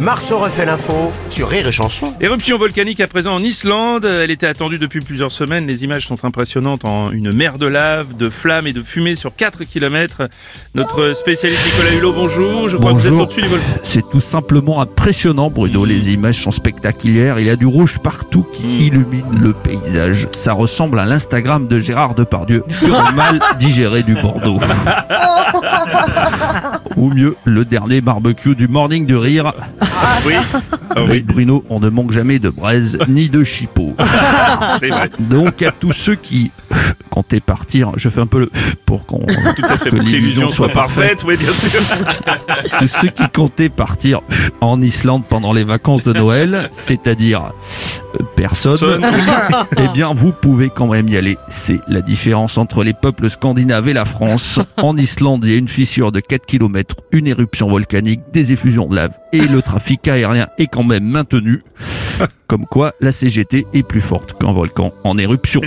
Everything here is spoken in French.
Marceau refait l'info sur Rire et Chanson. Éruption volcanique à présent en Islande. Elle était attendue depuis plusieurs semaines. Les images sont impressionnantes en une mer de lave, de flammes et de fumée sur 4 km. Notre spécialiste Nicolas Hulot, bonjour. Je crois que vous êtes Bonjour. au-dessus du volcan. C'est tout simplement impressionnant, Bruno. Les images sont spectaculaires. Il y a du rouge partout qui Mm. illumine le paysage. Ça ressemble à l'Instagram de Gérard Depardieu. Mal digéré du Bordeaux. Ou mieux, le dernier barbecue du morning du rire. Oui, Ah Avec oui, Bruno, on ne manque jamais de braise ni de chipot. c'est vrai. Donc à tous ceux qui comptaient partir, je fais un peu le pour qu'on que l'illusion soit parfaite. parfaite, oui, bien sûr. de ceux qui comptaient partir en Islande pendant les vacances de Noël, c'est-à-dire personne, eh bien vous pouvez quand même y aller. C'est la différence entre les peuples scandinaves et la France. En Islande, il y a une fissure de 4 km, une éruption volcanique, des effusions de lave et le trafic aérien est quand même maintenu. Comme quoi, la CGT est plus forte qu'un volcan en éruption.